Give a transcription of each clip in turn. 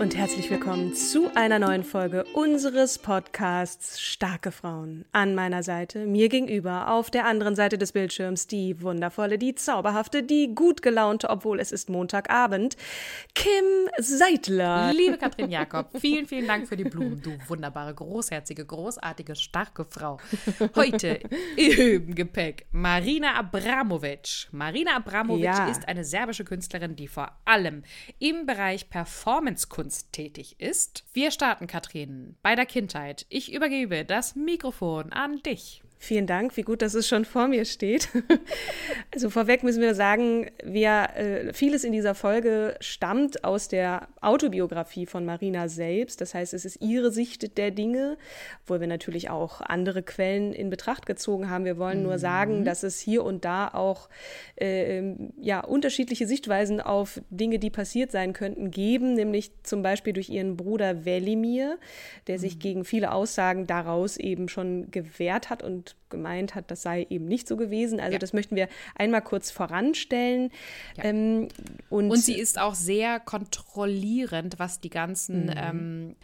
Und herzlich willkommen zu einer neuen Folge unseres Podcasts Starke Frauen. An meiner Seite, mir gegenüber, auf der anderen Seite des Bildschirms, die wundervolle, die zauberhafte, die gut gelaunte, obwohl es ist Montagabend, Kim Seidler. Liebe Katrin Jakob, vielen, vielen Dank für die Blumen, du wunderbare, großherzige, großartige, starke Frau. Heute im Gepäck Marina Abramovic. Marina Abramovic Ja. ist eine serbische Künstlerin, die vor allem im Bereich Performancekunst tätig ist. Wir starten, Katrin, bei der Kindheit. Ich übergebe das Mikrofon an dich. Vielen Dank, wie gut, dass es schon vor mir steht. Also vorweg müssen wir sagen, wir, äh, vieles in dieser Folge stammt aus der Autobiografie von Marina selbst. Das heißt, es ist ihre Sicht der Dinge, obwohl wir natürlich auch andere Quellen in Betracht gezogen haben. Wir wollen nur sagen, dass es hier und da auch äh, ja, unterschiedliche Sichtweisen auf Dinge, die passiert sein könnten, geben, nämlich zum Beispiel durch ihren Bruder Velimir, der sich gegen viele Aussagen daraus eben schon gewehrt hat und gemeint hat, das sei eben nicht so gewesen. Also Ja. das möchten wir einmal kurz voranstellen. Ähm, und, Und sie ist auch sehr kontrollierend, was die ganzen Mhm. ähm,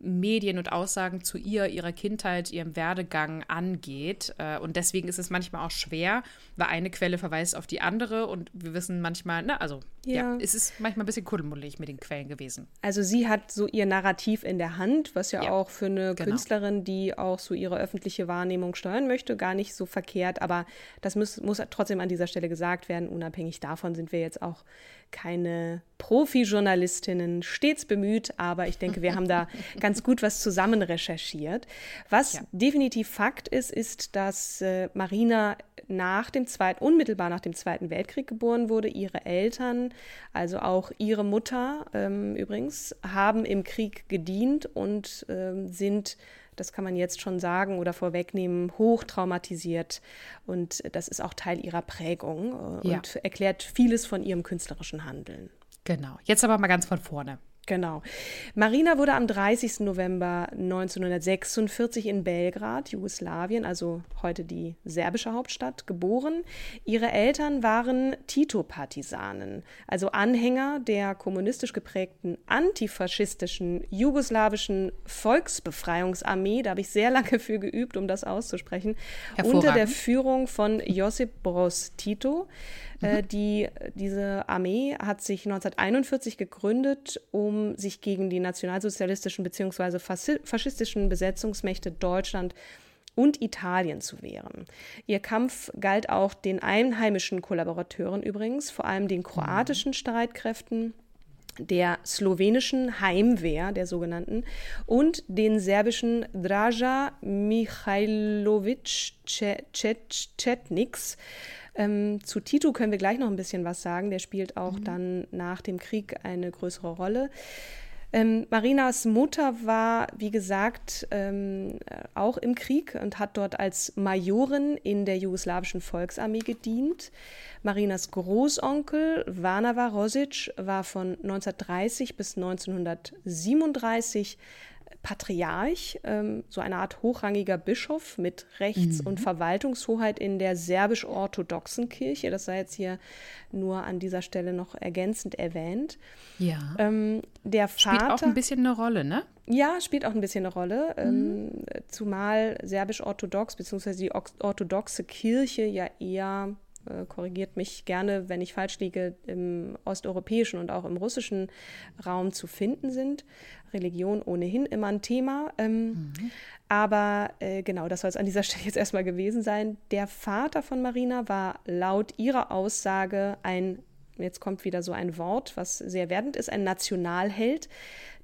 Medien und Aussagen zu ihr, ihrer Kindheit, ihrem Werdegang angeht. Äh, Und deswegen ist es manchmal auch schwer, weil eine Quelle verweist auf die andere und wir wissen manchmal, ne, also ja, Ja. es ist manchmal ein bisschen kuddelmuddelig mit den Quellen gewesen. Also sie hat so ihr Narrativ in der Hand, was ja, Ja, auch für eine genau. Künstlerin, die auch so ihre öffentliche Wahrnehmung steuern möchte, gar nicht so verkehrt. Aber das muss, muss trotzdem an dieser Stelle gesagt werden. Unabhängig davon sind wir jetzt auch keine Profi-Journalistinnen, stets bemüht, aber ich denke, wir haben da ganz gut was zusammen recherchiert. Was Ja. definitiv Fakt ist, ist, dass äh, Marina nach dem zweiten, unmittelbar nach dem Zweiten Weltkrieg geboren wurde. Ihre Eltern, also auch ihre Mutter ähm, übrigens, haben im Krieg gedient und ähm, sind das kann man jetzt schon sagen oder vorwegnehmen, hoch traumatisiert. Und das ist auch Teil ihrer Prägung äh, Ja. und erklärt vieles von ihrem künstlerischen Handeln. Genau. Jetzt aber mal ganz von vorne. Genau. Marina wurde am 30. November 1946 in Belgrad, Jugoslawien, also heute die serbische Hauptstadt, geboren. Ihre Eltern waren Tito-Partisanen, also Anhänger der kommunistisch geprägten antifaschistischen jugoslawischen Volksbefreiungsarmee. Da habe ich sehr lange für geübt, um das auszusprechen. Unter der. Führung von Josip Broz Tito. Äh, die, diese Armee hat sich 1941 gegründet, um sich gegen die nationalsozialistischen bzw. faschistischen Besetzungsmächte Deutschland und Italien zu wehren. Ihr Kampf galt auch den einheimischen Kollaborateuren übrigens, vor allem den kroatischen Streitkräften der slowenischen Heimwehr, der sogenannten, und den serbischen Draža Mihailovic Cetniks. Ähm, zu Tito können wir gleich noch ein bisschen was sagen. Der spielt auch dann nach dem Krieg eine größere Rolle. Ähm, Marinas Mutter war, wie gesagt, ähm, äh, auch im Krieg und hat dort als Majorin in der jugoslawischen Volksarmee gedient. Marinas Großonkel Varnava Rosic war von 1930 bis 1937 Patriarch, ähm, so eine Art hochrangiger Bischof mit Rechts- und Verwaltungshoheit in der serbisch-orthodoxen Kirche. Das sei jetzt hier nur an dieser Stelle noch ergänzend erwähnt. Ja. Ähm, der Spielt Vater auch ein bisschen eine Rolle, ne? ja, spielt auch ein bisschen eine Rolle, ähm, zumal serbisch-orthodox bzw. die ox- orthodoxe Kirche ja eher äh, korrigiert mich gerne, wenn ich falsch liege, im osteuropäischen und auch im russischen Raum zu finden sind. Religion ohnehin immer ein Thema. Ähm, mhm. Aber äh, genau, das soll es an dieser Stelle jetzt erstmal gewesen sein. Der Vater von Marina war laut ihrer Aussage ein, jetzt kommt wieder so ein Wort, was sehr werdend ist, ein Nationalheld.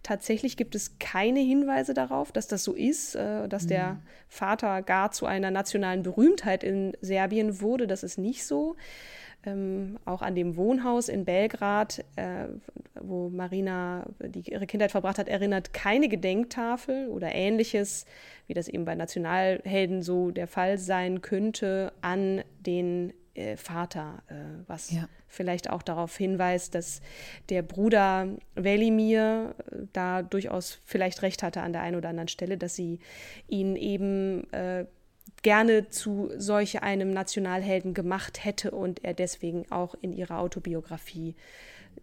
Tatsächlich gibt es keine Hinweise darauf, dass das so ist, äh, dass mhm. der Vater gar zu einer nationalen Berühmtheit in Serbien wurde. Das ist nicht so. Ähm, auch an dem Wohnhaus in Belgrad, äh, wo Marina die, ihre Kindheit verbracht hat, erinnert keine Gedenktafel oder ähnliches, wie das eben bei Nationalhelden so der Fall sein könnte, an den äh, Vater, äh, was ja. vielleicht auch darauf hinweist, dass der Bruder Velimir äh, da durchaus vielleicht recht hatte an der einen oder anderen Stelle, dass sie ihn eben äh, gerne zu solch einem Nationalhelden gemacht hätte und er deswegen auch in ihrer Autobiografie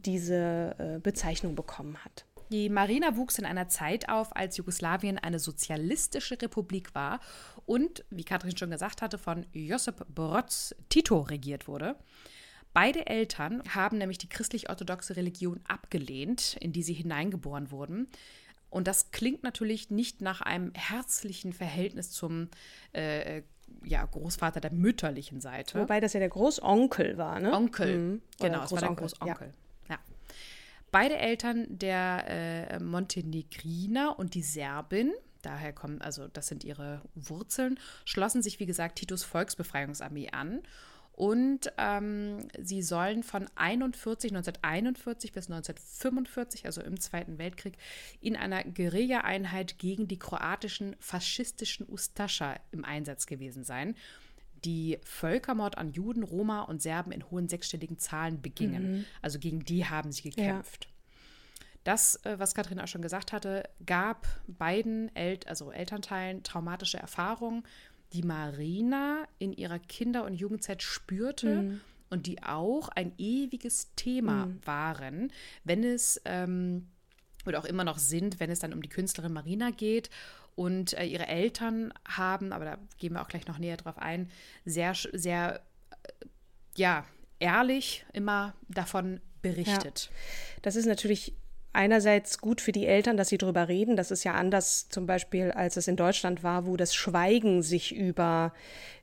diese äh, Bezeichnung bekommen hat. Die Marina wuchs in einer Zeit auf, als Jugoslawien eine sozialistische Republik war und, wie Katrin schon gesagt hatte, von Josip Broz Tito regiert wurde. Beide Eltern haben nämlich die christlich-orthodoxe Religion abgelehnt, in die sie hineingeboren wurden. Und das klingt natürlich nicht nach einem herzlichen Verhältnis zum äh, ja, Großvater der mütterlichen Seite. Wobei das ja der Großonkel war, ne? Onkel, mhm. genau, es war der Großonkel. Ja. Beide Eltern der äh, Montenegriner und die Serbin, daher kommen, also das sind ihre Wurzeln, schlossen sich, wie gesagt, Titus Volksbefreiungsarmee an. Und ähm, sie sollen von 41, 1941 bis 1945, also im Zweiten Weltkrieg, in einer Guerilla-Einheit gegen die kroatischen faschistischen Ustascha im Einsatz gewesen sein die Völkermord an Juden, Roma und Serben in hohen sechsstelligen Zahlen begingen. Mhm. Also gegen die haben sie gekämpft. Ja. Das, äh, was Katrin auch schon gesagt hatte, gab beiden El also Elternteilen traumatische Erfahrungen, die Marina in ihrer Kinder- und Jugendzeit spürte mhm. und die auch ein ewiges Thema mhm. waren, wenn es ähm, oder auch immer noch sind, wenn es dann um die Künstlerin Marina geht und äh, ihre Eltern haben, aber da gehen wir auch gleich noch näher drauf ein, sehr, sehr, äh, ja, ehrlich immer davon berichtet. Ja. Das ist natürlich einerseits gut für die Eltern, dass sie darüber reden. Das ist ja anders zum Beispiel, als es in Deutschland war, wo das Schweigen sich über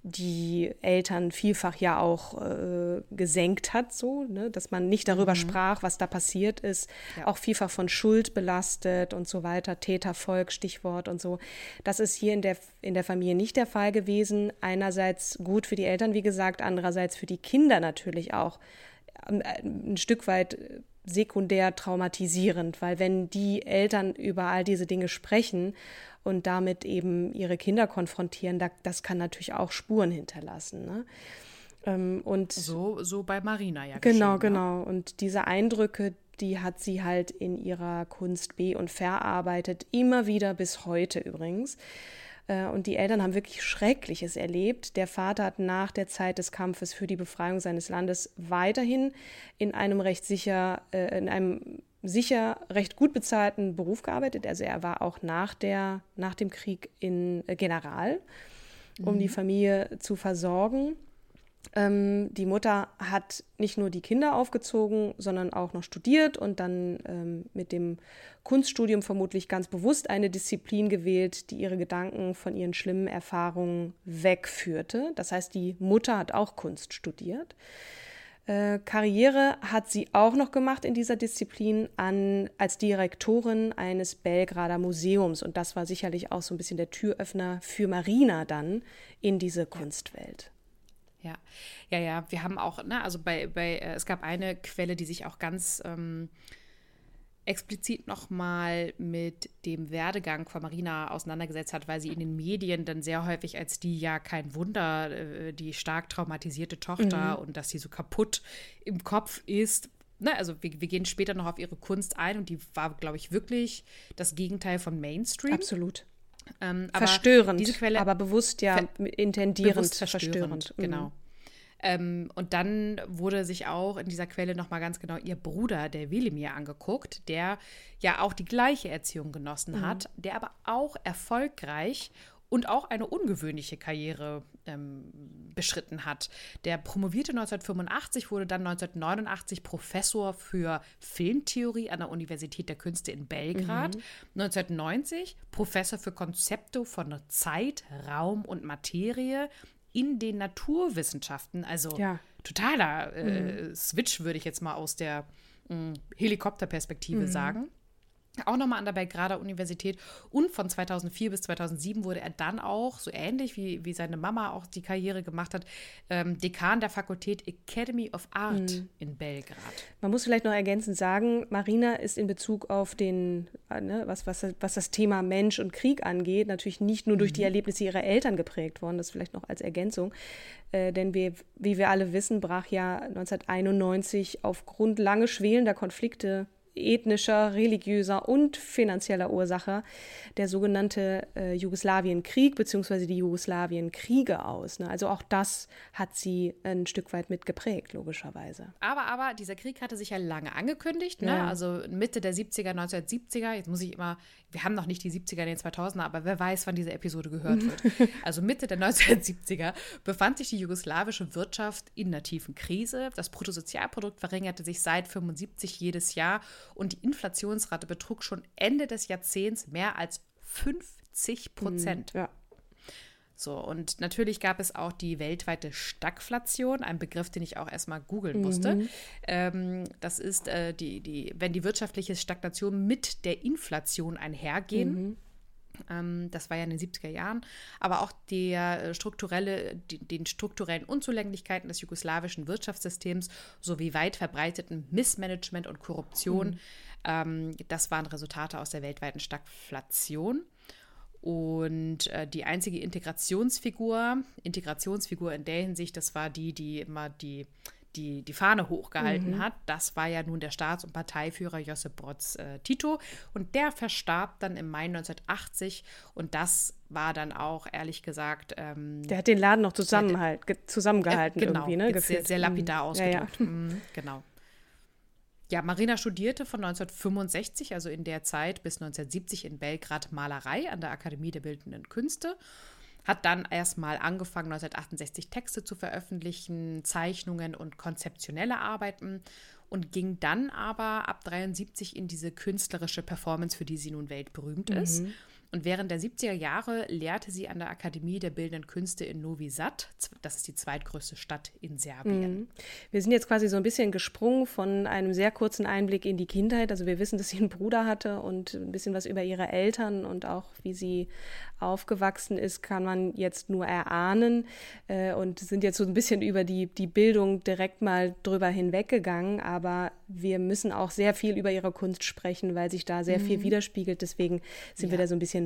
die Eltern vielfach ja auch äh, gesenkt hat, so, ne? dass man nicht darüber mhm. sprach, was da passiert ist, ja. auch vielfach von Schuld belastet und so weiter, Tätervolk, Stichwort und so. Das ist hier in der, in der Familie nicht der Fall gewesen. Einerseits gut für die Eltern, wie gesagt, andererseits für die Kinder natürlich auch ähm, ein Stück weit sekundär traumatisierend, weil wenn die Eltern über all diese Dinge sprechen und damit eben ihre Kinder konfrontieren, das kann natürlich auch Spuren hinterlassen. Ne? Ähm, und so, so bei Marina ja. Genau, ne? genau. Und diese Eindrücke, die hat sie halt in ihrer Kunst be- und verarbeitet, immer wieder bis heute übrigens. Äh, und die Eltern haben wirklich Schreckliches erlebt. Der Vater hat nach der Zeit des Kampfes für die Befreiung seines Landes weiterhin in einem recht sicher, äh, in einem sicher recht gut bezahlten Beruf gearbeitet. Also er war auch nach, der, nach dem Krieg in äh, General, um mhm. die Familie zu versorgen. Ähm, die Mutter hat nicht nur die Kinder aufgezogen, sondern auch noch studiert und dann ähm, mit dem Kunststudium vermutlich ganz bewusst eine Disziplin gewählt, die ihre Gedanken von ihren schlimmen Erfahrungen wegführte. Das heißt, die Mutter hat auch Kunst studiert. Äh, Karriere hat sie auch noch gemacht in dieser Disziplin an, als Direktorin eines Belgrader Museums. Und das war sicherlich auch so ein bisschen der Türöffner für Marina dann in diese Kunstwelt. Ja, ja, ja. Wir haben auch, ne, also bei, bei, äh, es gab eine Quelle, die sich auch ganz ähm, explizit nochmal mit dem Werdegang von Marina auseinandergesetzt hat, weil sie in den Medien dann sehr häufig als die ja kein Wunder, äh, die stark traumatisierte Tochter mhm. und dass sie so kaputt im Kopf ist. Ne, also wir, wir gehen später noch auf ihre Kunst ein und die war, glaube ich, wirklich das Gegenteil von Mainstream. Absolut. Ähm, verstörend, diese Quelle, aber bewusst ja intendierend bewusst verstörend. verstörend. Genau. Mhm. Ähm, und dann wurde sich auch in dieser Quelle nochmal ganz genau ihr Bruder, der Wilimir, angeguckt, der ja auch die gleiche Erziehung genossen mhm. hat, der aber auch erfolgreich und auch eine ungewöhnliche Karriere ähm, beschritten hat. Der promovierte 1985, wurde dann 1989 Professor für Filmtheorie an der Universität der Künste in Belgrad. Mhm. 1990 Professor für Konzepte von Zeit, Raum und Materie in den Naturwissenschaften. Also ja. totaler äh, mhm. Switch, würde ich jetzt mal aus der äh, Helikopterperspektive mhm. sagen auch nochmal an der Belgrader Universität. Und von 2004 bis 2007 wurde er dann auch, so ähnlich wie, wie seine Mama auch die Karriere gemacht hat, ähm, Dekan der Fakultät Academy of Art mhm. in Belgrad. Man muss vielleicht noch ergänzend sagen, Marina ist in Bezug auf den, äh, ne, was, was, was das Thema Mensch und Krieg angeht, natürlich nicht nur durch die mhm. Erlebnisse ihrer Eltern geprägt worden, das vielleicht noch als Ergänzung. Äh, denn wir, wie wir alle wissen, brach ja 1991 aufgrund lange schwelender Konflikte ethnischer, religiöser und finanzieller Ursache der sogenannte äh, Jugoslawienkrieg bzw. die Jugoslawienkriege aus. Ne? Also auch das hat sie ein Stück weit mitgeprägt, logischerweise. Aber, aber dieser Krieg hatte sich ja lange angekündigt, ne? Ja. also Mitte der 70er, 1970er. Jetzt muss ich immer, wir haben noch nicht die 70er in den 2000er, aber wer weiß, wann diese Episode gehört wird. also Mitte der 1970er befand sich die jugoslawische Wirtschaft in einer tiefen Krise. Das Bruttosozialprodukt verringerte sich seit 75 jedes Jahr und die Inflationsrate betrug schon Ende des Jahrzehnts mehr als 50 Prozent. Mhm, ja. So, und natürlich gab es auch die weltweite Stagflation, ein Begriff, den ich auch erstmal googeln musste. Mhm. Ähm, das ist, äh, die, die, wenn die wirtschaftliche Stagnation mit der Inflation einhergehen. Mhm. Ähm, das war ja in den 70er Jahren, aber auch der äh, strukturelle, den strukturellen Unzulänglichkeiten des jugoslawischen Wirtschaftssystems sowie weit verbreiteten Missmanagement und Korruption. Mhm. Ähm, das waren Resultate aus der weltweiten Stagflation. Und äh, die einzige Integrationsfigur, Integrationsfigur in der Hinsicht, das war die, die immer die die, die Fahne hochgehalten mhm. hat. Das war ja nun der Staats- und Parteiführer Josip Broz äh, Tito. Und der verstarb dann im Mai 1980. Und das war dann auch, ehrlich gesagt. Ähm, der hat den Laden noch zusammenhalt, zusammengehalten äh, genau, irgendwie, ne? Sehr, sehr lapidar mhm. ausgedrückt. Ja, ja. Mhm, genau. Ja, Marina studierte von 1965, also in der Zeit bis 1970 in Belgrad Malerei an der Akademie der Bildenden Künste hat dann erstmal angefangen, 1968 Texte zu veröffentlichen, Zeichnungen und konzeptionelle Arbeiten und ging dann aber ab 73 in diese künstlerische Performance, für die sie nun weltberühmt ist. Und während der 70er Jahre lehrte sie an der Akademie der Bildenden Künste in Novi Sad. Das ist die zweitgrößte Stadt in Serbien. Mhm. Wir sind jetzt quasi so ein bisschen gesprungen von einem sehr kurzen Einblick in die Kindheit. Also wir wissen, dass sie einen Bruder hatte und ein bisschen was über ihre Eltern und auch wie sie aufgewachsen ist, kann man jetzt nur erahnen äh, und sind jetzt so ein bisschen über die, die Bildung direkt mal drüber hinweggegangen. Aber wir müssen auch sehr viel über ihre Kunst sprechen, weil sich da sehr mhm. viel widerspiegelt. Deswegen sind ja. wir da so ein bisschen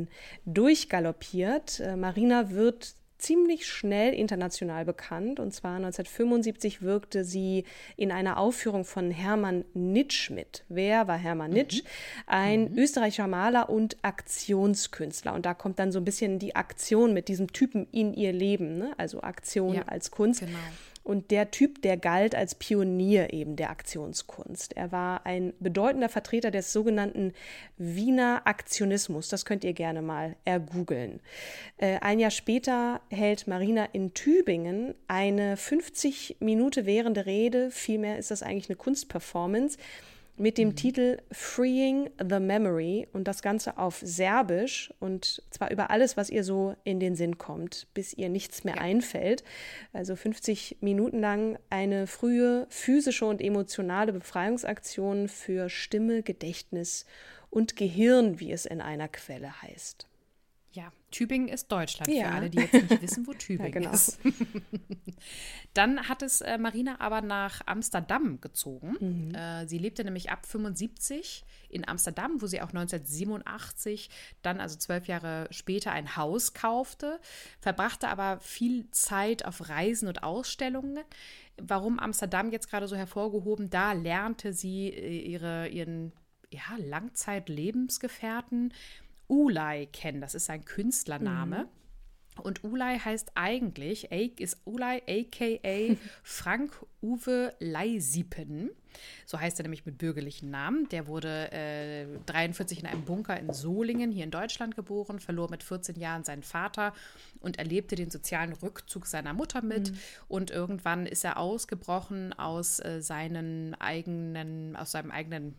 durchgaloppiert. Äh, Marina wird ziemlich schnell international bekannt. Und zwar 1975 wirkte sie in einer Aufführung von Hermann Nitsch mit. Wer war Hermann mhm. Nitsch? Ein mhm. österreichischer Maler und Aktionskünstler. Und da kommt dann so ein bisschen die Aktion mit diesem Typen in ihr Leben, ne? also Aktion ja, als Kunst. Genau. Und der Typ, der galt als Pionier eben der Aktionskunst. Er war ein bedeutender Vertreter des sogenannten Wiener Aktionismus. Das könnt ihr gerne mal ergoogeln. Äh, ein Jahr später hält Marina in Tübingen eine 50 Minuten währende Rede. Vielmehr ist das eigentlich eine Kunstperformance mit dem mhm. Titel Freeing the Memory und das Ganze auf Serbisch und zwar über alles, was ihr so in den Sinn kommt, bis ihr nichts mehr ja. einfällt. Also 50 Minuten lang eine frühe physische und emotionale Befreiungsaktion für Stimme, Gedächtnis und Gehirn, wie es in einer Quelle heißt. Ja, Tübingen ist Deutschland, ja. für alle, die jetzt nicht wissen, wo Tübingen ja, genau. ist. Dann hat es äh, Marina aber nach Amsterdam gezogen. Mhm. Äh, sie lebte nämlich ab 75 in Amsterdam, wo sie auch 1987 dann, also zwölf Jahre später, ein Haus kaufte, verbrachte aber viel Zeit auf Reisen und Ausstellungen. Warum Amsterdam jetzt gerade so hervorgehoben? Da lernte sie äh, ihre, ihren ja, Langzeit-Lebensgefährten Ulay kennen. Das ist sein Künstlername. Mhm. Und Ulay heißt eigentlich, ist Ulay aka Frank Uwe Leisiepen. So heißt er nämlich mit bürgerlichen Namen. Der wurde äh, 43 in einem Bunker in Solingen hier in Deutschland geboren, verlor mit 14 Jahren seinen Vater und erlebte den sozialen Rückzug seiner Mutter mit. Mhm. Und irgendwann ist er ausgebrochen aus äh, seinen eigenen, aus seinem eigenen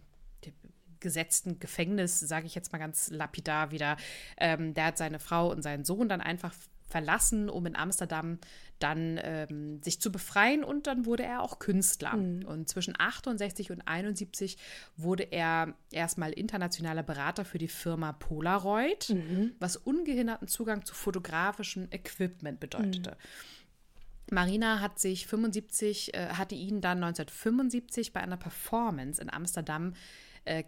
gesetzten Gefängnis, sage ich jetzt mal ganz lapidar wieder. Ähm, der hat seine Frau und seinen Sohn dann einfach verlassen, um in Amsterdam dann ähm, sich zu befreien und dann wurde er auch Künstler. Mhm. Und zwischen 68 und 71 wurde er erstmal internationaler Berater für die Firma Polaroid, mhm. was ungehinderten Zugang zu fotografischem Equipment bedeutete. Mhm. Marina hat sich 75, äh, hatte ihn dann 1975 bei einer Performance in Amsterdam äh,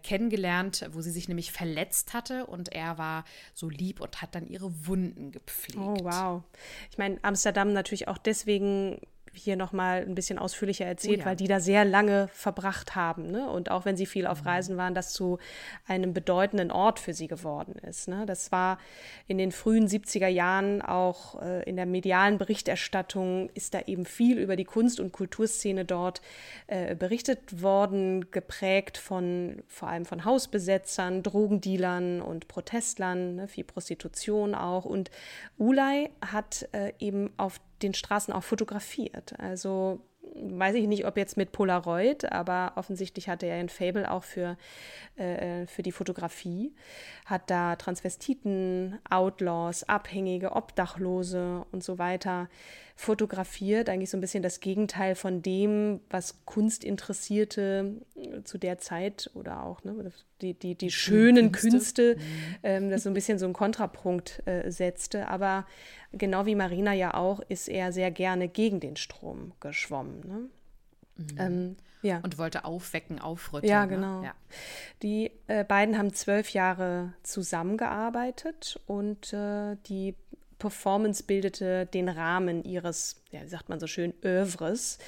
kennengelernt, wo sie sich nämlich verletzt hatte und er war so lieb und hat dann ihre Wunden gepflegt. Oh, wow. Ich meine, Amsterdam natürlich auch deswegen hier nochmal ein bisschen ausführlicher erzählt, oh ja. weil die da sehr lange verbracht haben. Ne? Und auch wenn sie viel auf mhm. Reisen waren, das zu einem bedeutenden Ort für sie geworden ist. Ne? Das war in den frühen 70er Jahren auch äh, in der medialen Berichterstattung ist da eben viel über die Kunst- und Kulturszene dort äh, berichtet worden, geprägt von vor allem von Hausbesetzern, Drogendealern und Protestlern, ne? viel Prostitution auch. Und Ulay hat äh, eben auf den Straßen auch fotografiert. Also weiß ich nicht, ob jetzt mit Polaroid, aber offensichtlich hatte er ein Fable auch für, äh, für die Fotografie. Hat da Transvestiten, Outlaws, Abhängige, Obdachlose und so weiter fotografiert. Eigentlich so ein bisschen das Gegenteil von dem, was Kunstinteressierte äh, zu der Zeit oder auch ne, die, die, die schönen Künste, Künste mhm. ähm, das so ein bisschen so einen Kontrapunkt äh, setzte. Aber genau wie Marina ja auch, ist er sehr gerne gegen den Strom geschwommen. Ne? Mhm. Ähm, ja. Und wollte aufwecken, aufrütteln. Ja, ne? genau. Ne? Ja. Die äh, beiden haben zwölf Jahre zusammengearbeitet und äh, die Performance bildete den Rahmen ihres, ja, wie sagt man so schön, Övres.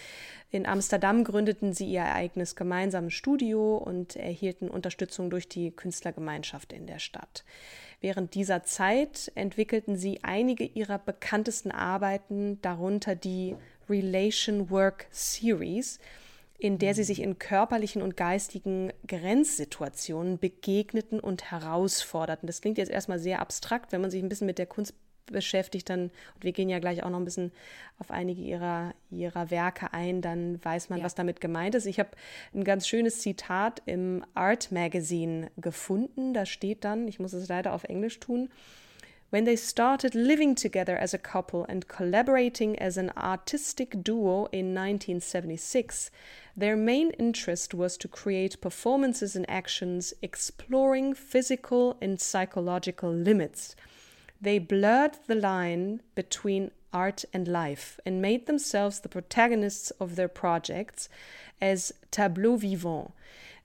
In Amsterdam gründeten sie ihr eigenes gemeinsames Studio und erhielten Unterstützung durch die Künstlergemeinschaft in der Stadt. Während dieser Zeit entwickelten sie einige ihrer bekanntesten Arbeiten, darunter die Relation Work Series, in der sie sich in körperlichen und geistigen Grenzsituationen begegneten und herausforderten. Das klingt jetzt erstmal sehr abstrakt, wenn man sich ein bisschen mit der Kunst beschäftigt, dann, und wir gehen ja gleich auch noch ein bisschen auf einige ihrer, ihrer Werke ein, dann weiß man, ja. was damit gemeint ist. Ich habe ein ganz schönes Zitat im Art Magazine gefunden. Da steht dann, ich muss es leider auf Englisch tun, When they started living together as a couple and collaborating as an artistic duo in 1976, their main interest was to create performances and actions exploring physical and psychological limits – They blurred the line between art and life and made themselves the protagonists of their projects as tableaux vivants.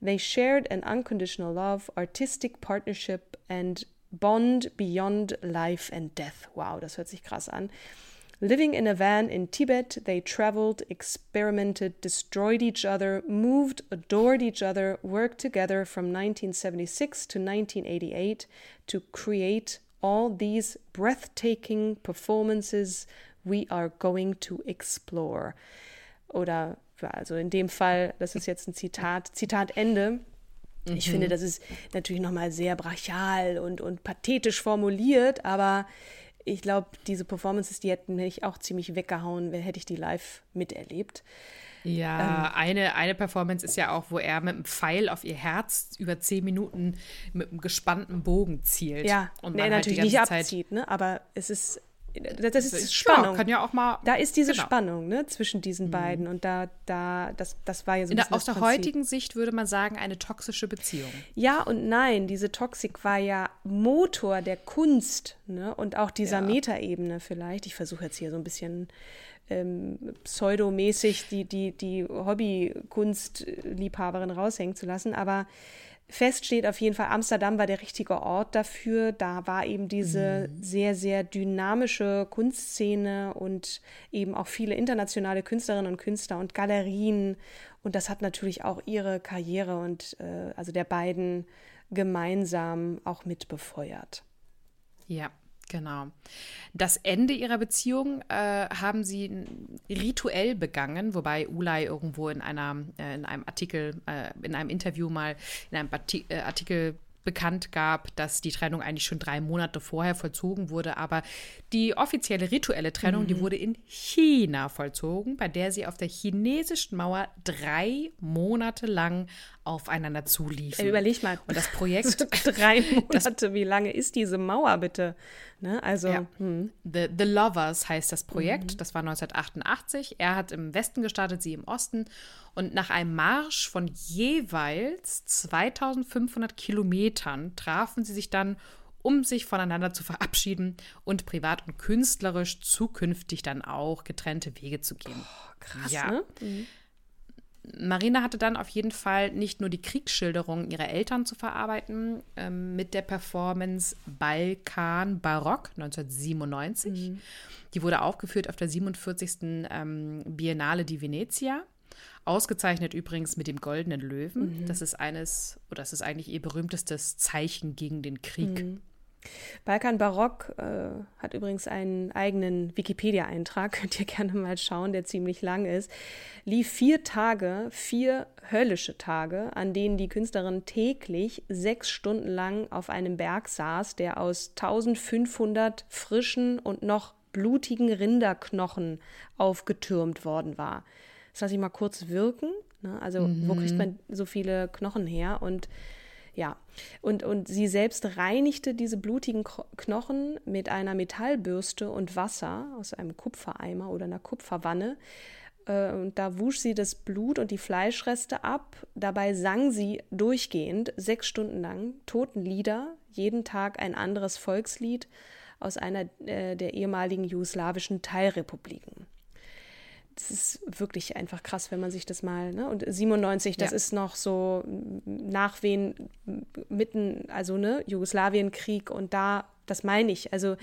They shared an unconditional love, artistic partnership and bond beyond life and death. Wow, das hört sich krass an. Living in a van in Tibet, they traveled, experimented, destroyed each other, moved, adored each other, worked together from 1976 to 1988 to create all these breathtaking performances we are going to explore. Oder, also in dem Fall, das ist jetzt ein Zitat, Zitat Ende. Ich mhm. finde, das ist natürlich nochmal sehr brachial und, und pathetisch formuliert, aber ich glaube, diese Performances, die hätten mich auch ziemlich weggehauen, hätte ich die live miterlebt. Ja, ähm, eine, eine Performance ist ja auch, wo er mit einem Pfeil auf ihr Herz über zehn Minuten mit einem gespannten Bogen zielt. Ja, und man nee, halt natürlich nicht abzieht, ne? aber es ist das ist Spannung. Ja, ja mal. Da ist diese genau. Spannung ne, zwischen diesen mhm. beiden und da, da, das, das war ja so ein der, Aus der heutigen Sicht würde man sagen, eine toxische Beziehung. Ja und nein, diese Toxik war ja Motor der Kunst ne, und auch dieser ja. Metaebene vielleicht. Ich versuche jetzt hier so ein bisschen ähm, pseudomäßig die, die, die Hobby-Kunstliebhaberin raushängen zu lassen. Aber fest steht auf jeden Fall, Amsterdam war der richtige Ort dafür. Da war eben diese mhm. sehr, sehr dynamische Kunstszene und eben auch viele internationale Künstlerinnen und Künstler und Galerien. Und das hat natürlich auch ihre Karriere und äh, also der beiden gemeinsam auch mit befeuert. Ja, Genau. Das Ende ihrer Beziehung äh, haben sie rituell begangen, wobei Ulay irgendwo in einer äh, in einem Artikel, äh, in einem Interview mal in einem äh, Artikel bekannt gab, dass die Trennung eigentlich schon drei Monate vorher vollzogen wurde. Aber die offizielle rituelle Trennung, mhm. die wurde in China vollzogen, bei der sie auf der chinesischen Mauer drei Monate lang aufeinander zuliefen. Überleg mal. Und das Projekt. drei Monate, wie lange ist diese Mauer bitte? Ne? Also. Ja. Hm. The, The Lovers heißt das Projekt. Mhm. Das war 1988. Er hat im Westen gestartet, sie im Osten. Und nach einem Marsch von jeweils 2500 Kilometern trafen sie sich dann, um sich voneinander zu verabschieden und privat und künstlerisch zukünftig dann auch getrennte Wege zu gehen. Oh, krass, ja. ne? Mhm. Marina hatte dann auf jeden Fall nicht nur die Kriegsschilderungen ihrer Eltern zu verarbeiten ähm, mit der Performance Balkan Barock 1997. Mhm. Die wurde aufgeführt auf der 47. Ähm, Biennale di Venezia. Ausgezeichnet übrigens mit dem Goldenen Löwen. Mhm. Das ist eines, oder das ist eigentlich ihr berühmtestes Zeichen gegen den Krieg. Mhm. Balkan Barock äh, hat übrigens einen eigenen Wikipedia-Eintrag, könnt ihr gerne mal schauen, der ziemlich lang ist. Lief vier Tage, vier höllische Tage, an denen die Künstlerin täglich sechs Stunden lang auf einem Berg saß, der aus 1500 frischen und noch blutigen Rinderknochen aufgetürmt worden war. Das lasse ich mal kurz wirken. Ne? Also, mhm. wo kriegt mhm. man so viele Knochen her? Und ja, und, und sie selbst reinigte diese blutigen Knochen mit einer Metallbürste und Wasser aus einem Kupfereimer oder einer Kupferwanne. Äh, und da wusch sie das Blut und die Fleischreste ab. Dabei sang sie durchgehend, sechs Stunden lang, Totenlieder, jeden Tag ein anderes Volkslied aus einer äh, der ehemaligen jugoslawischen Teilrepubliken das ist wirklich einfach krass, wenn man sich das mal, ne? Und 97, das ja. ist noch so Nachwehen mitten, also ne, Jugoslawienkrieg und da, das meine ich, also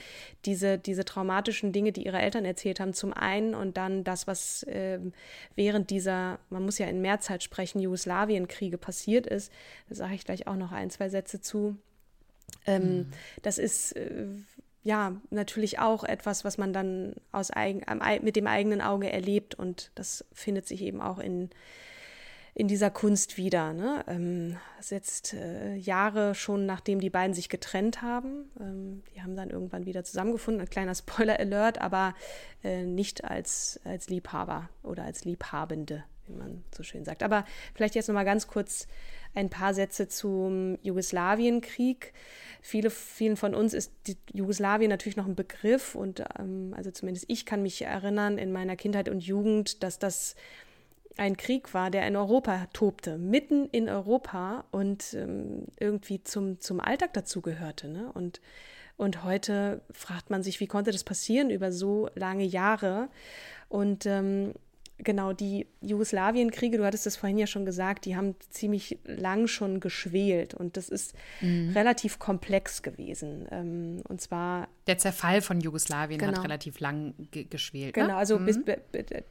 diese, diese traumatischen Dinge, die ihre Eltern erzählt haben, zum einen und dann das, was äh, während dieser, man muss ja in Mehrzeit sprechen, Jugoslawienkriege passiert ist, da sage ich gleich auch noch ein, zwei Sätze zu. Ähm, mhm. Das ist äh, ja, natürlich auch etwas, was man dann aus eigen, mit dem eigenen Auge erlebt und das findet sich eben auch in, in dieser Kunst wieder. Ne? Ähm, das ist jetzt äh, Jahre schon, nachdem die beiden sich getrennt haben. Ähm, die haben dann irgendwann wieder zusammengefunden. Ein kleiner Spoiler-Alert, aber äh, nicht als, als Liebhaber oder als Liebhabende, wie man so schön sagt. Aber vielleicht jetzt noch mal ganz kurz ein paar Sätze zum Jugoslawienkrieg. Viele, vielen von uns ist Jugoslawien natürlich noch ein Begriff und ähm, also zumindest ich kann mich erinnern in meiner Kindheit und Jugend, dass das ein Krieg war, der in Europa tobte, mitten in Europa und ähm, irgendwie zum, zum Alltag dazugehörte. Ne? Und, und heute fragt man sich, wie konnte das passieren über so lange Jahre? Und ähm, genau, die Jugoslawienkriege, du hattest das vorhin ja schon gesagt, die haben ziemlich lang schon geschwelt und das ist mhm. relativ komplex gewesen. Ähm, und zwar. Der Zerfall von Jugoslawien genau. hat relativ lang ge geschwelt. Ne? Genau, also mhm. bis,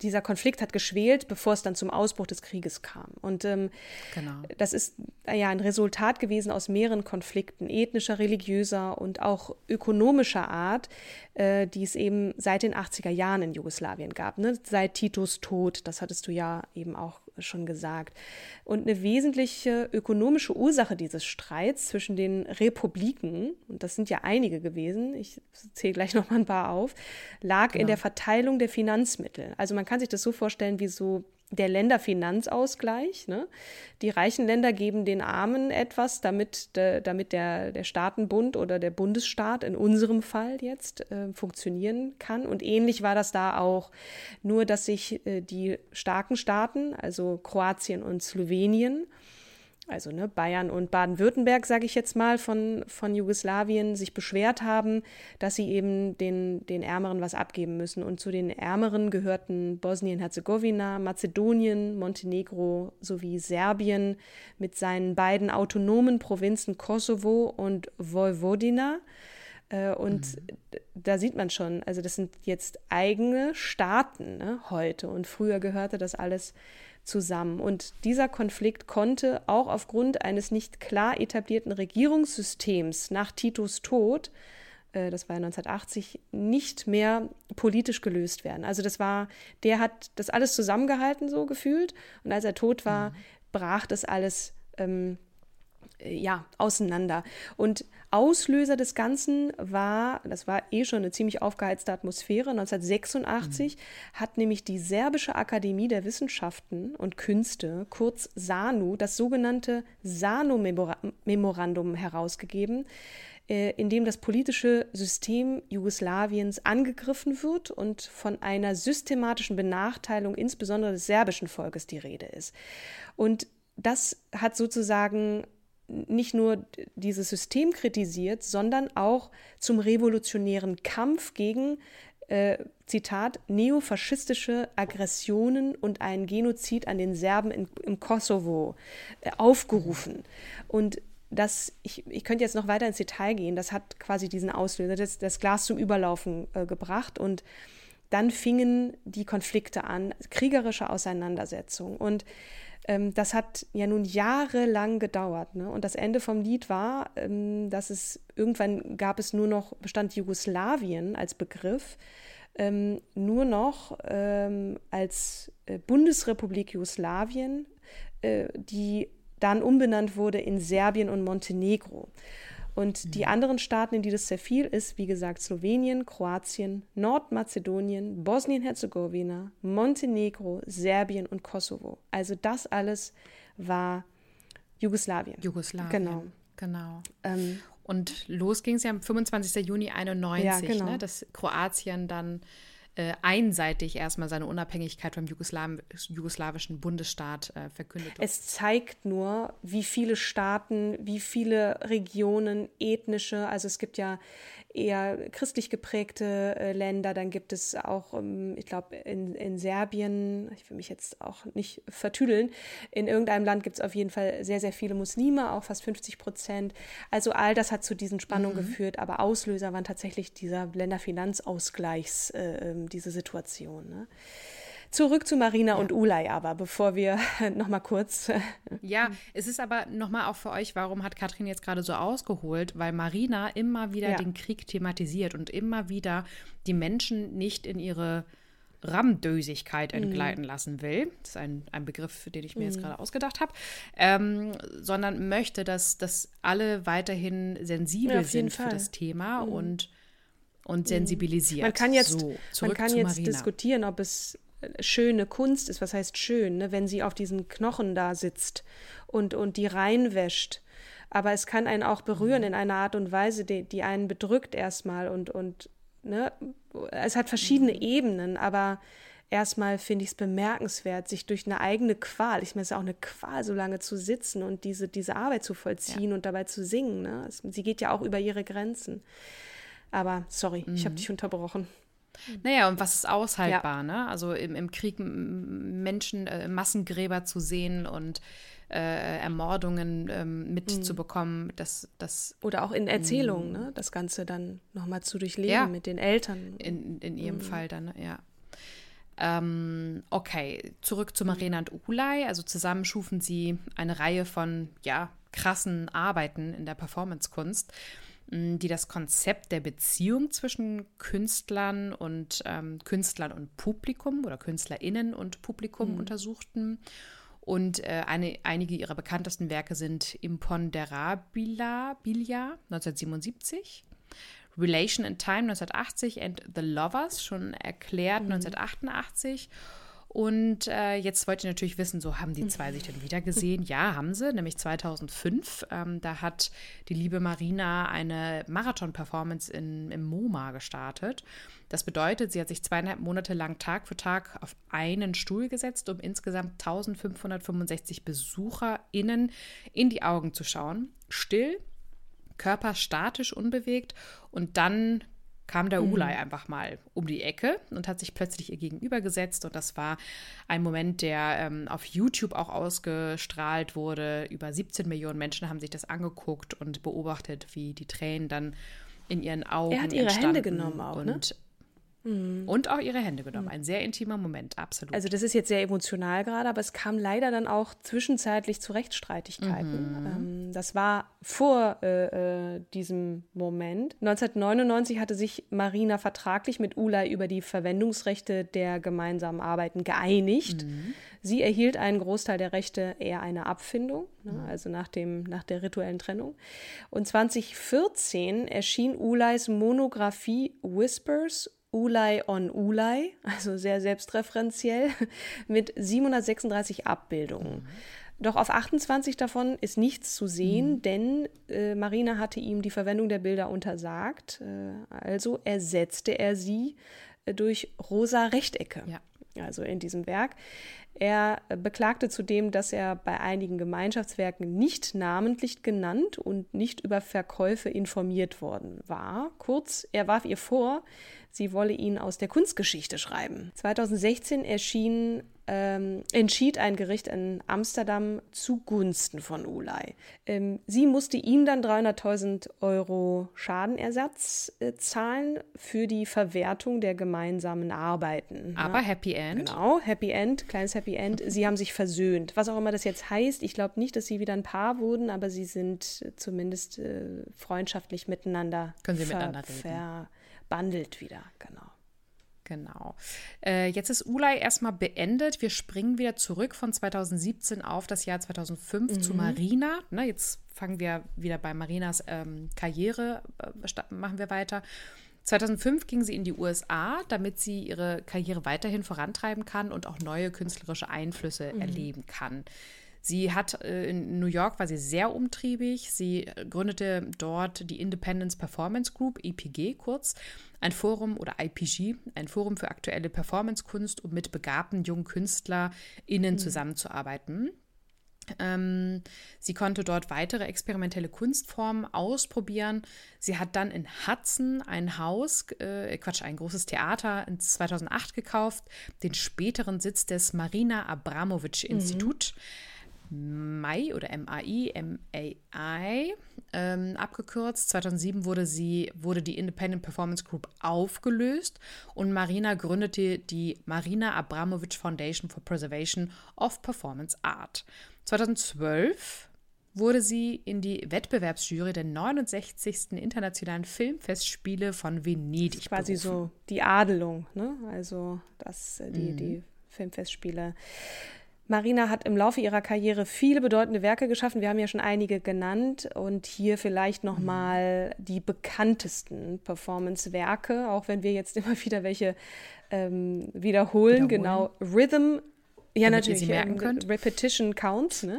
dieser Konflikt hat geschwelt, bevor es dann zum Ausbruch des Krieges kam. Und ähm, genau. das ist ja ein Resultat gewesen aus mehreren Konflikten, ethnischer, religiöser und auch ökonomischer Art, äh, die es eben seit den 80er Jahren in Jugoslawien gab, ne? seit Titos Tod, das hattest du ja eben auch schon gesagt. Und eine wesentliche ökonomische Ursache dieses Streits zwischen den Republiken, und das sind ja einige gewesen, ich zähle gleich noch mal ein paar auf, lag genau. in der Verteilung der Finanzmittel. Also man kann sich das so vorstellen wie so der Länderfinanzausgleich. Ne? Die reichen Länder geben den Armen etwas, damit, de, damit der, der Staatenbund oder der Bundesstaat in unserem Fall jetzt äh, funktionieren kann. Und ähnlich war das da auch. Nur, dass sich äh, die starken Staaten, also Kroatien und Slowenien, also ne, Bayern und Baden-Württemberg, sage ich jetzt mal, von, von Jugoslawien sich beschwert haben, dass sie eben den, den Ärmeren was abgeben müssen. Und zu den Ärmeren gehörten Bosnien-Herzegowina, Mazedonien, Montenegro sowie Serbien mit seinen beiden autonomen Provinzen Kosovo und Vojvodina. Äh, und mhm. da sieht man schon, also das sind jetzt eigene Staaten ne, heute. Und früher gehörte das alles zusammen. Und dieser Konflikt konnte auch aufgrund eines nicht klar etablierten Regierungssystems nach Titos Tod äh, das war 1980, nicht mehr politisch gelöst werden. Also das war, der hat das alles zusammengehalten, so gefühlt. Und als er tot war, mhm. brach das alles ähm, äh, ja, auseinander. Und Auslöser des Ganzen war, das war eh schon eine ziemlich aufgeheizte Atmosphäre, 1986 mhm. hat nämlich die Serbische Akademie der Wissenschaften und Künste, kurz SANU, das sogenannte SANU-Memorandum herausgegeben, äh, in dem das politische System Jugoslawiens angegriffen wird und von einer systematischen Benachteiligung insbesondere des serbischen Volkes die Rede ist. Und das hat sozusagen nicht nur dieses System kritisiert, sondern auch zum revolutionären Kampf gegen, äh, Zitat, neofaschistische Aggressionen und einen Genozid an den Serben in, im Kosovo äh, aufgerufen. Und das, ich, ich könnte jetzt noch weiter ins Detail gehen, das hat quasi diesen Auslöser, das, das Glas zum Überlaufen äh, gebracht und dann fingen die Konflikte an, kriegerische Auseinandersetzungen. Und ähm, das hat ja nun jahrelang gedauert. Ne? Und das Ende vom Lied war, ähm, dass es irgendwann gab es nur noch, bestand Jugoslawien als Begriff, ähm, nur noch ähm, als äh, Bundesrepublik Jugoslawien, äh, die dann umbenannt wurde in Serbien und Montenegro. Und die anderen Staaten, in die das zerfiel, ist, wie gesagt, Slowenien, Kroatien, Nordmazedonien, Bosnien-Herzegowina, Montenegro, Serbien und Kosovo. Also das alles war Jugoslawien. Jugoslawien. Genau. Genau. Ähm, und los ging es ja am 25. Juni 91, ja, genau. ne, dass Kroatien dann äh, einseitig erstmal seine Unabhängigkeit vom Jugoslaw jugoslawischen Bundesstaat äh, verkündet. Es zeigt nur, wie viele Staaten, wie viele Regionen, ethnische, also es gibt ja eher christlich geprägte äh, Länder. Dann gibt es auch, ähm, ich glaube, in, in Serbien, ich will mich jetzt auch nicht vertüdeln, in irgendeinem Land gibt es auf jeden Fall sehr, sehr viele Muslime, auch fast 50 Prozent. Also all das hat zu diesen Spannungen mhm. geführt, aber Auslöser waren tatsächlich dieser Länderfinanzausgleichs, äh, ähm, diese Situation. Ne? Zurück zu Marina ja. und Ulay aber, bevor wir noch mal kurz. ja, es ist aber noch mal auch für euch, warum hat Katrin jetzt gerade so ausgeholt? Weil Marina immer wieder ja. den Krieg thematisiert und immer wieder die Menschen nicht in ihre Ramdösigkeit mhm. entgleiten mhm. lassen will. Das ist ein, ein Begriff, den ich mir mhm. jetzt gerade ausgedacht habe. Ähm, sondern möchte, dass, dass alle weiterhin sensibel ja, sind Fall. für das Thema mhm. und, und sensibilisiert. Man kann jetzt, so, man kann jetzt diskutieren, ob es schöne Kunst ist, was heißt schön, ne? wenn sie auf diesen Knochen da sitzt und, und die reinwäscht. Aber es kann einen auch berühren in einer Art und Weise, die, die einen bedrückt erstmal und, und ne? es hat verschiedene mhm. Ebenen, aber erstmal finde ich es bemerkenswert, sich durch eine eigene Qual, ich meine, es ist auch eine Qual, so lange zu sitzen und diese, diese Arbeit zu vollziehen ja. und dabei zu singen. Ne? sie geht ja auch über ihre Grenzen. Aber sorry, mhm. ich habe dich unterbrochen. Naja, und was ist aushaltbar, ja. ne? Also im, im Krieg Menschen, äh, Massengräber zu sehen und äh, Ermordungen ähm, mitzubekommen, mhm. das, das. Oder auch in Erzählungen, ne? Das Ganze dann nochmal zu durchleben ja. mit den Eltern. In, in ihrem mhm. Fall dann, ja. Ähm, okay, zurück zu Marina und Ulay. Also zusammen schufen sie eine Reihe von, ja, krassen Arbeiten in der Performancekunst. kunst die das Konzept der Beziehung zwischen Künstlern und ähm, Künstlern und Publikum oder KünstlerInnen und Publikum mhm. untersuchten. Und äh, eine, einige ihrer bekanntesten Werke sind Imponderabilia Bilia, 1977, Relation in Time 1980 and The Lovers schon erklärt mhm. 1988 und äh, jetzt wollt ihr natürlich wissen, so haben die zwei sich denn wieder gesehen? Ja, haben sie, nämlich 2005. Ähm, da hat die liebe Marina eine Marathon-Performance im MoMA gestartet. Das bedeutet, sie hat sich zweieinhalb Monate lang Tag für Tag auf einen Stuhl gesetzt, um insgesamt 1565 BesucherInnen in die Augen zu schauen. Still, Körper statisch unbewegt und dann kam der mhm. Ulay einfach mal um die Ecke und hat sich plötzlich ihr gegenüber gesetzt. Und das war ein Moment, der ähm, auf YouTube auch ausgestrahlt wurde. Über 17 Millionen Menschen haben sich das angeguckt und beobachtet, wie die Tränen dann in ihren Augen. Er hat ihre Hände genommen auch, ne? Mhm. Und auch ihre Hände genommen. Mhm. Ein sehr intimer Moment, absolut. Also das ist jetzt sehr emotional gerade, aber es kam leider dann auch zwischenzeitlich zu Rechtsstreitigkeiten. Mhm. Ähm, das war vor äh, äh, diesem Moment. 1999 hatte sich Marina vertraglich mit Ulay über die Verwendungsrechte der gemeinsamen Arbeiten geeinigt. Mhm. Sie erhielt einen Großteil der Rechte, eher eine Abfindung, ne, mhm. also nach, dem, nach der rituellen Trennung. Und 2014 erschien Ulays Monographie Whispers Ulay on Ulay, also sehr selbstreferenziell, mit 736 Abbildungen. Mhm. Doch auf 28 davon ist nichts zu sehen, mhm. denn äh, Marina hatte ihm die Verwendung der Bilder untersagt. Äh, also ersetzte er sie äh, durch rosa Rechtecke. Ja. Also in diesem Werk. Er beklagte zudem, dass er bei einigen Gemeinschaftswerken nicht namentlich genannt und nicht über Verkäufe informiert worden war. Kurz, er warf ihr vor, sie wolle ihn aus der Kunstgeschichte schreiben. 2016 erschien ähm, entschied ein Gericht in Amsterdam zugunsten von Ulay. Ähm, sie musste ihm dann 300.000 Euro Schadenersatz äh, zahlen für die Verwertung der gemeinsamen Arbeiten. Aber ja. Happy End. Genau, Happy End, kleines Happy End. Sie haben sich versöhnt. Was auch immer das jetzt heißt, ich glaube nicht, dass sie wieder ein Paar wurden, aber sie sind zumindest äh, freundschaftlich miteinander. Können sie miteinander reden. Verbandelt wieder, genau. Genau. Äh, jetzt ist Ulay erstmal beendet. Wir springen wieder zurück von 2017 auf das Jahr 2005 mhm. zu Marina. Ne, jetzt fangen wir wieder bei Marinas ähm, Karriere, äh, machen wir weiter. 2005 ging sie in die USA, damit sie ihre Karriere weiterhin vorantreiben kann und auch neue künstlerische Einflüsse mhm. erleben kann. Sie hat äh, in New York war sie sehr umtriebig. Sie gründete dort die Independence Performance Group, EPG kurz, ein Forum oder IPG, ein Forum für aktuelle Performancekunst, um mit begabten jungen KünstlerInnen mhm. zusammenzuarbeiten. Ähm, sie konnte dort weitere experimentelle Kunstformen ausprobieren. Sie hat dann in Hudson ein Haus, äh, Quatsch, ein großes Theater in 2008 gekauft, den späteren Sitz des Marina Abramovic Institut. Mhm. MAI oder MAI, MAI ähm, abgekürzt. 2007 wurde sie, wurde die Independent Performance Group aufgelöst und Marina gründete die Marina Abramovic Foundation for Preservation of Performance Art. 2012 wurde sie in die Wettbewerbsjury der 69. Internationalen Filmfestspiele von Venedig. quasi berufen. so die Adelung, ne? Also das, äh, die, mhm. die Filmfestspiele Marina hat im Laufe ihrer Karriere viele bedeutende Werke geschaffen. Wir haben ja schon einige genannt und hier vielleicht noch mhm. mal die bekanntesten Performance-Werke, auch wenn wir jetzt immer wieder welche ähm, wiederholen. wiederholen. Genau, Rhythm ja, Damit natürlich. Ihr sie merken könnt. Repetition counts. Ne?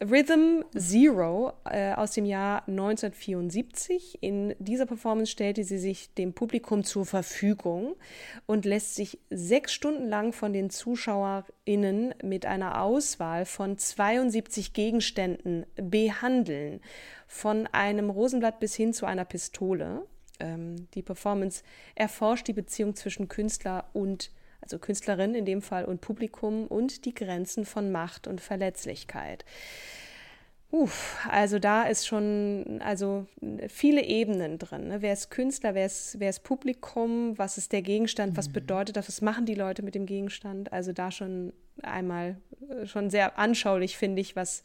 Rhythm Zero äh, aus dem Jahr 1974. In dieser Performance stellte sie sich dem Publikum zur Verfügung und lässt sich sechs Stunden lang von den ZuschauerInnen mit einer Auswahl von 72 Gegenständen behandeln. Von einem Rosenblatt bis hin zu einer Pistole. Ähm, die Performance erforscht die Beziehung zwischen Künstler und also Künstlerin in dem Fall und Publikum und die Grenzen von Macht und Verletzlichkeit. Uff, also da ist schon also viele Ebenen drin. Ne? Wer ist Künstler, wer ist, wer ist Publikum, was ist der Gegenstand, was mhm. bedeutet das, was machen die Leute mit dem Gegenstand? Also da schon einmal äh, schon sehr anschaulich, finde ich, was,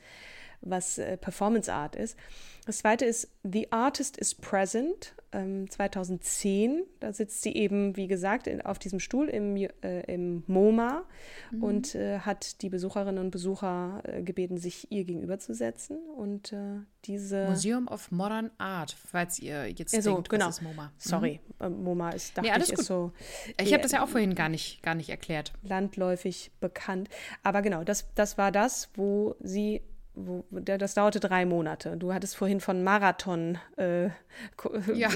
was äh, Performance Art ist. Das zweite ist The Artist is Present, ähm, 2010. Da sitzt sie eben, wie gesagt, in, auf diesem Stuhl im, äh, im MoMA mhm. und äh, hat die Besucherinnen und Besucher äh, gebeten, sich ihr gegenüberzusetzen. Und äh, diese. Museum of Modern Art, falls ihr jetzt so, denkt, genau. was ist MoMA? Sorry, mhm. MoMA ist, dachte nee, alles ich, gut. ist so. Ich habe das ja auch vorhin gar nicht, gar nicht erklärt. Landläufig bekannt. Aber genau, das, das war das, wo sie wo, das dauerte drei Monate. Du hattest vorhin von Marathon äh, ja.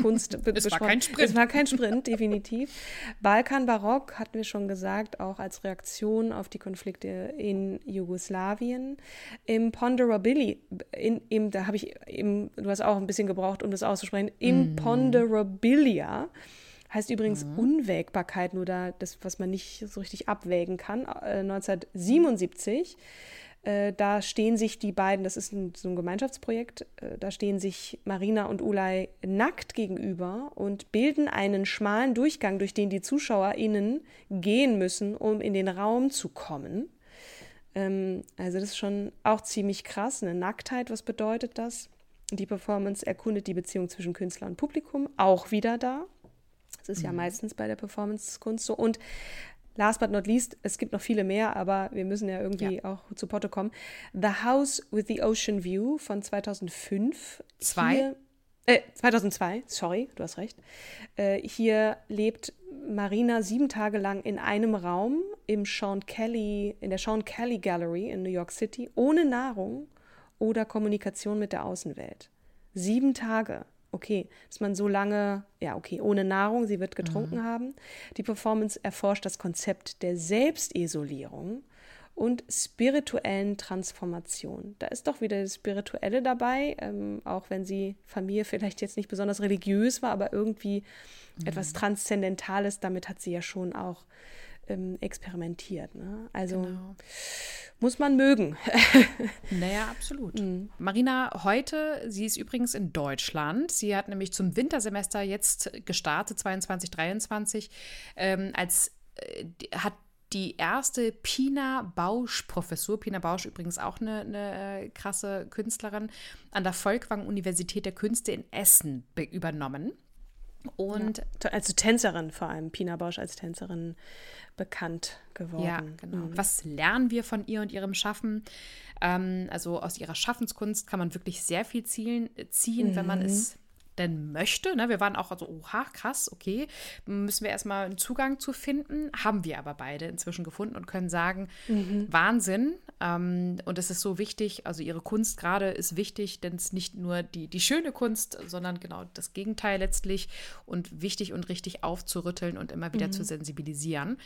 Kunst Es war kein Sprint. Es war kein Sprint, definitiv. Balkan Barock hatten wir schon gesagt, auch als Reaktion auf die Konflikte in Jugoslawien. Im Ponderability, in, im, da habe ich, im, du hast auch ein bisschen gebraucht, um das auszusprechen, im mm. Ponderabilia heißt übrigens mhm. Unwägbarkeit, nur da das, was man nicht so richtig abwägen kann, äh, 1977 Äh, da stehen sich die beiden, das ist ein, so ein Gemeinschaftsprojekt, äh, da stehen sich Marina und Ulay nackt gegenüber und bilden einen schmalen Durchgang, durch den die ZuschauerInnen gehen müssen, um in den Raum zu kommen. Ähm, also das ist schon auch ziemlich krass, eine Nacktheit, was bedeutet das? Die Performance erkundet die Beziehung zwischen Künstler und Publikum, auch wieder da. Das ist mhm. ja meistens bei der Performance-Kunst so. Und last but not least, es gibt noch viele mehr, aber wir müssen ja irgendwie ja. auch zu Potte kommen. The House with the Ocean View von 2005. Zwei? Hier, äh, 2002, sorry, du hast recht. Äh, hier lebt Marina sieben Tage lang in einem Raum im Sean Kelly, in der Sean Kelly Gallery in New York City, ohne Nahrung oder Kommunikation mit der Außenwelt. Sieben Tage okay, dass man so lange, ja, okay, ohne Nahrung, sie wird getrunken mhm. haben. Die Performance erforscht das Konzept der Selbstisolierung und spirituellen Transformation. Da ist doch wieder das Spirituelle dabei, ähm, auch wenn sie Familie vielleicht jetzt nicht besonders religiös war, aber irgendwie mhm. etwas Transzendentales, damit hat sie ja schon auch ähm, experimentiert. Ne? Also genau. muss man mögen. naja, absolut. Mhm. Marina, heute, sie ist übrigens in Deutschland. Sie hat nämlich zum Wintersemester jetzt gestartet, 22, 23, ähm, als äh, hat die erste Pina Bausch-Professur, Pina Bausch übrigens auch eine, eine, äh, krasse Künstlerin, an der Volkwang Universität der Künste in Essen übernommen. Und ja. also Tänzerin vor allem, Pina Bausch als Tänzerin bekannt geworden. Ja, genau. Mhm. Was lernen wir von ihr und ihrem Schaffen? Ähm, also aus ihrer Schaffenskunst kann man wirklich sehr viel zielen, ziehen, mhm. wenn man mhm. es denn möchte. Ne? Wir waren auch so, oha, krass, okay, müssen wir erstmal einen Zugang zu finden. Haben wir aber beide inzwischen gefunden und können sagen, mhm. Wahnsinn. Ähm, und es ist so wichtig, also ihre Kunst gerade ist wichtig, denn es ist nicht nur die, die schöne Kunst, sondern genau das Gegenteil letztlich und wichtig und richtig aufzurütteln und immer wieder mhm. zu sensibilisieren.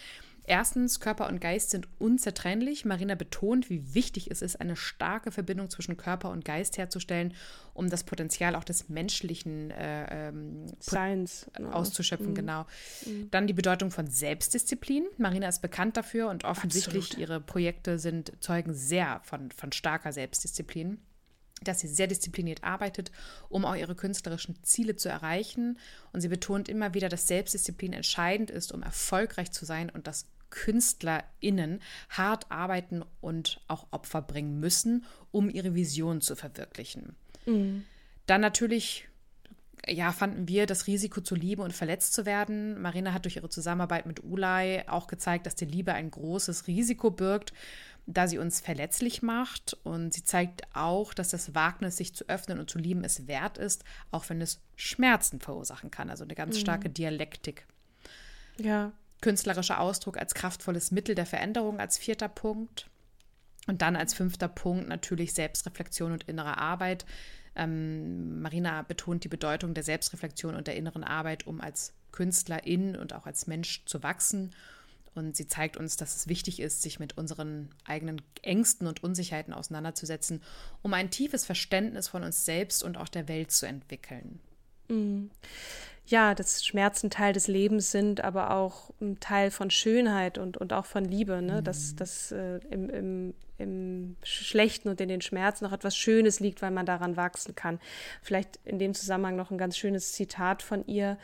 Erstens, Körper und Geist sind unzertrennlich. Marina betont, wie wichtig es ist, eine starke Verbindung zwischen Körper und Geist herzustellen, um das Potenzial auch des menschlichen äh, ähm, Science auszuschöpfen. Mhm. Genau. Mhm. Dann die Bedeutung von Selbstdisziplin. Marina ist bekannt dafür und offensichtlich Absolut. ihre Projekte sind zeugen sehr von, von starker Selbstdisziplin dass sie sehr diszipliniert arbeitet, um auch ihre künstlerischen Ziele zu erreichen. Und sie betont immer wieder, dass Selbstdisziplin entscheidend ist, um erfolgreich zu sein und dass KünstlerInnen hart arbeiten und auch Opfer bringen müssen, um ihre Vision zu verwirklichen. Mhm. Dann natürlich ja, fanden wir das Risiko zu lieben und verletzt zu werden. Marina hat durch ihre Zusammenarbeit mit Ulay auch gezeigt, dass die Liebe ein großes Risiko birgt, da sie uns verletzlich macht. Und sie zeigt auch, dass das Wagnis, sich zu öffnen und zu lieben, es wert ist, auch wenn es Schmerzen verursachen kann. Also eine ganz mhm. starke Dialektik. Ja, Künstlerischer Ausdruck als kraftvolles Mittel der Veränderung als vierter Punkt. Und dann als fünfter Punkt natürlich Selbstreflexion und innere Arbeit. Ähm, Marina betont die Bedeutung der Selbstreflexion und der inneren Arbeit, um als Künstlerin und auch als Mensch zu wachsen. Und sie zeigt uns, dass es wichtig ist, sich mit unseren eigenen Ängsten und Unsicherheiten auseinanderzusetzen, um ein tiefes Verständnis von uns selbst und auch der Welt zu entwickeln. Mhm ja, dass Schmerzen Teil des Lebens sind, aber auch ein Teil von Schönheit und, und auch von Liebe, ne? Mhm. dass, dass äh, im, im, im Schlechten und in den Schmerzen noch etwas Schönes liegt, weil man daran wachsen kann. Vielleicht in dem Zusammenhang noch ein ganz schönes Zitat von ihr.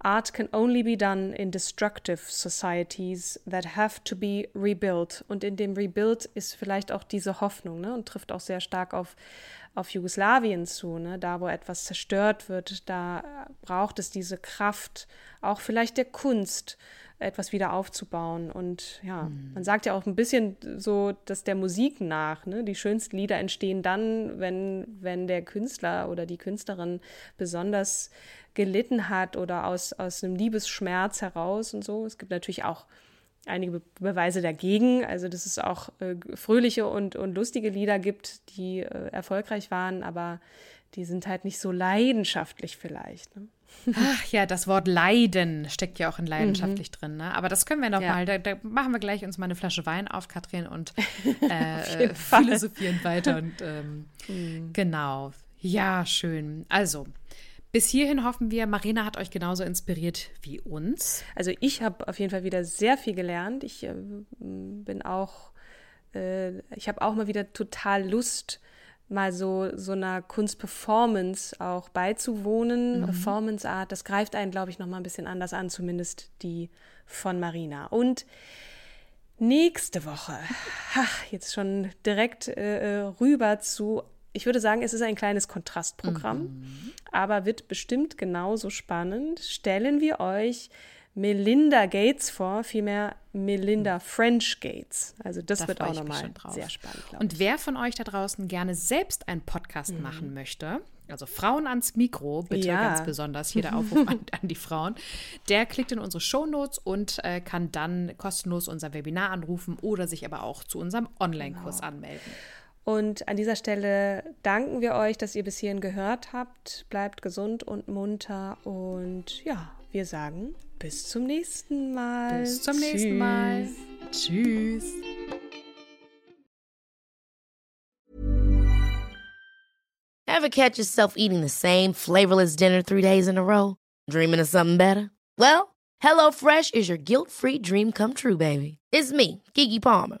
Art can only be done in destructive societies that have to be rebuilt. Und in dem Rebuild ist vielleicht auch diese Hoffnung ne? und trifft auch sehr stark auf, auf Jugoslawien zu. Ne? Da, wo etwas zerstört wird, da braucht es diese Kraft, auch vielleicht der Kunst, etwas wieder aufzubauen. Und ja, mhm. man sagt ja auch ein bisschen so, dass der Musik nach, ne? die schönsten Lieder entstehen dann, wenn, wenn der Künstler oder die Künstlerin besonders gelitten hat oder aus, aus einem Liebesschmerz heraus und so. Es gibt natürlich auch einige Beweise dagegen. Also, dass es auch äh, fröhliche und, und lustige Lieder gibt, die äh, erfolgreich waren, aber die sind halt nicht so leidenschaftlich vielleicht. Ne? Ach ja, das Wort Leiden steckt ja auch in leidenschaftlich mhm. drin. Ne? Aber das können wir noch ja. mal. Da, da, machen wir gleich uns mal eine Flasche Wein auf, Katrin, und äh, äh philosophieren weiter. Und ähm, mhm. genau. Ja, schön. Also, bis hierhin hoffen wir, Marina hat euch genauso inspiriert wie uns. Also ich habe auf jeden Fall wieder sehr viel gelernt. Ich äh, bin auch äh, ich habe auch mal wieder total Lust, mal so, so einer Kunstperformance auch beizuwohnen. Mhm. Performance Art, das greift einen, glaube ich, noch mal ein bisschen anders an, zumindest die von Marina. Und nächste Woche, ach, jetzt schon direkt äh, äh, rüber zu, ich würde sagen, es ist ein kleines Kontrastprogramm, mhm. aber wird bestimmt genauso spannend. Stellen wir euch Melinda Gates vor, vielmehr Melinda hm. French Gates. Also das da wird auch nochmal sehr spannend. Und wer von euch da draußen gerne selbst einen Podcast mhm. machen möchte, also Frauen ans Mikro, bitte ja. ganz besonders hier der Aufruf an, an, die Frauen, der klickt in unsere Shownotes und äh, kann dann kostenlos unser Webinar anrufen oder sich aber auch zu unserem Online-Kurs genau. anmelden. Und an dieser Stelle danken wir euch, dass ihr bis hierhin gehört habt. Bleibt gesund und munter und ja, wir sagen bis zum nächsten Mal. Bis zum Tschüss. nächsten Mal. Tschüss. Ever catch yourself eating the same flavorless dinner three days in a row? Dreaming of something better? Well, HelloFresh is your guilt-free dream come true, baby. It's me, Kiki Palmer.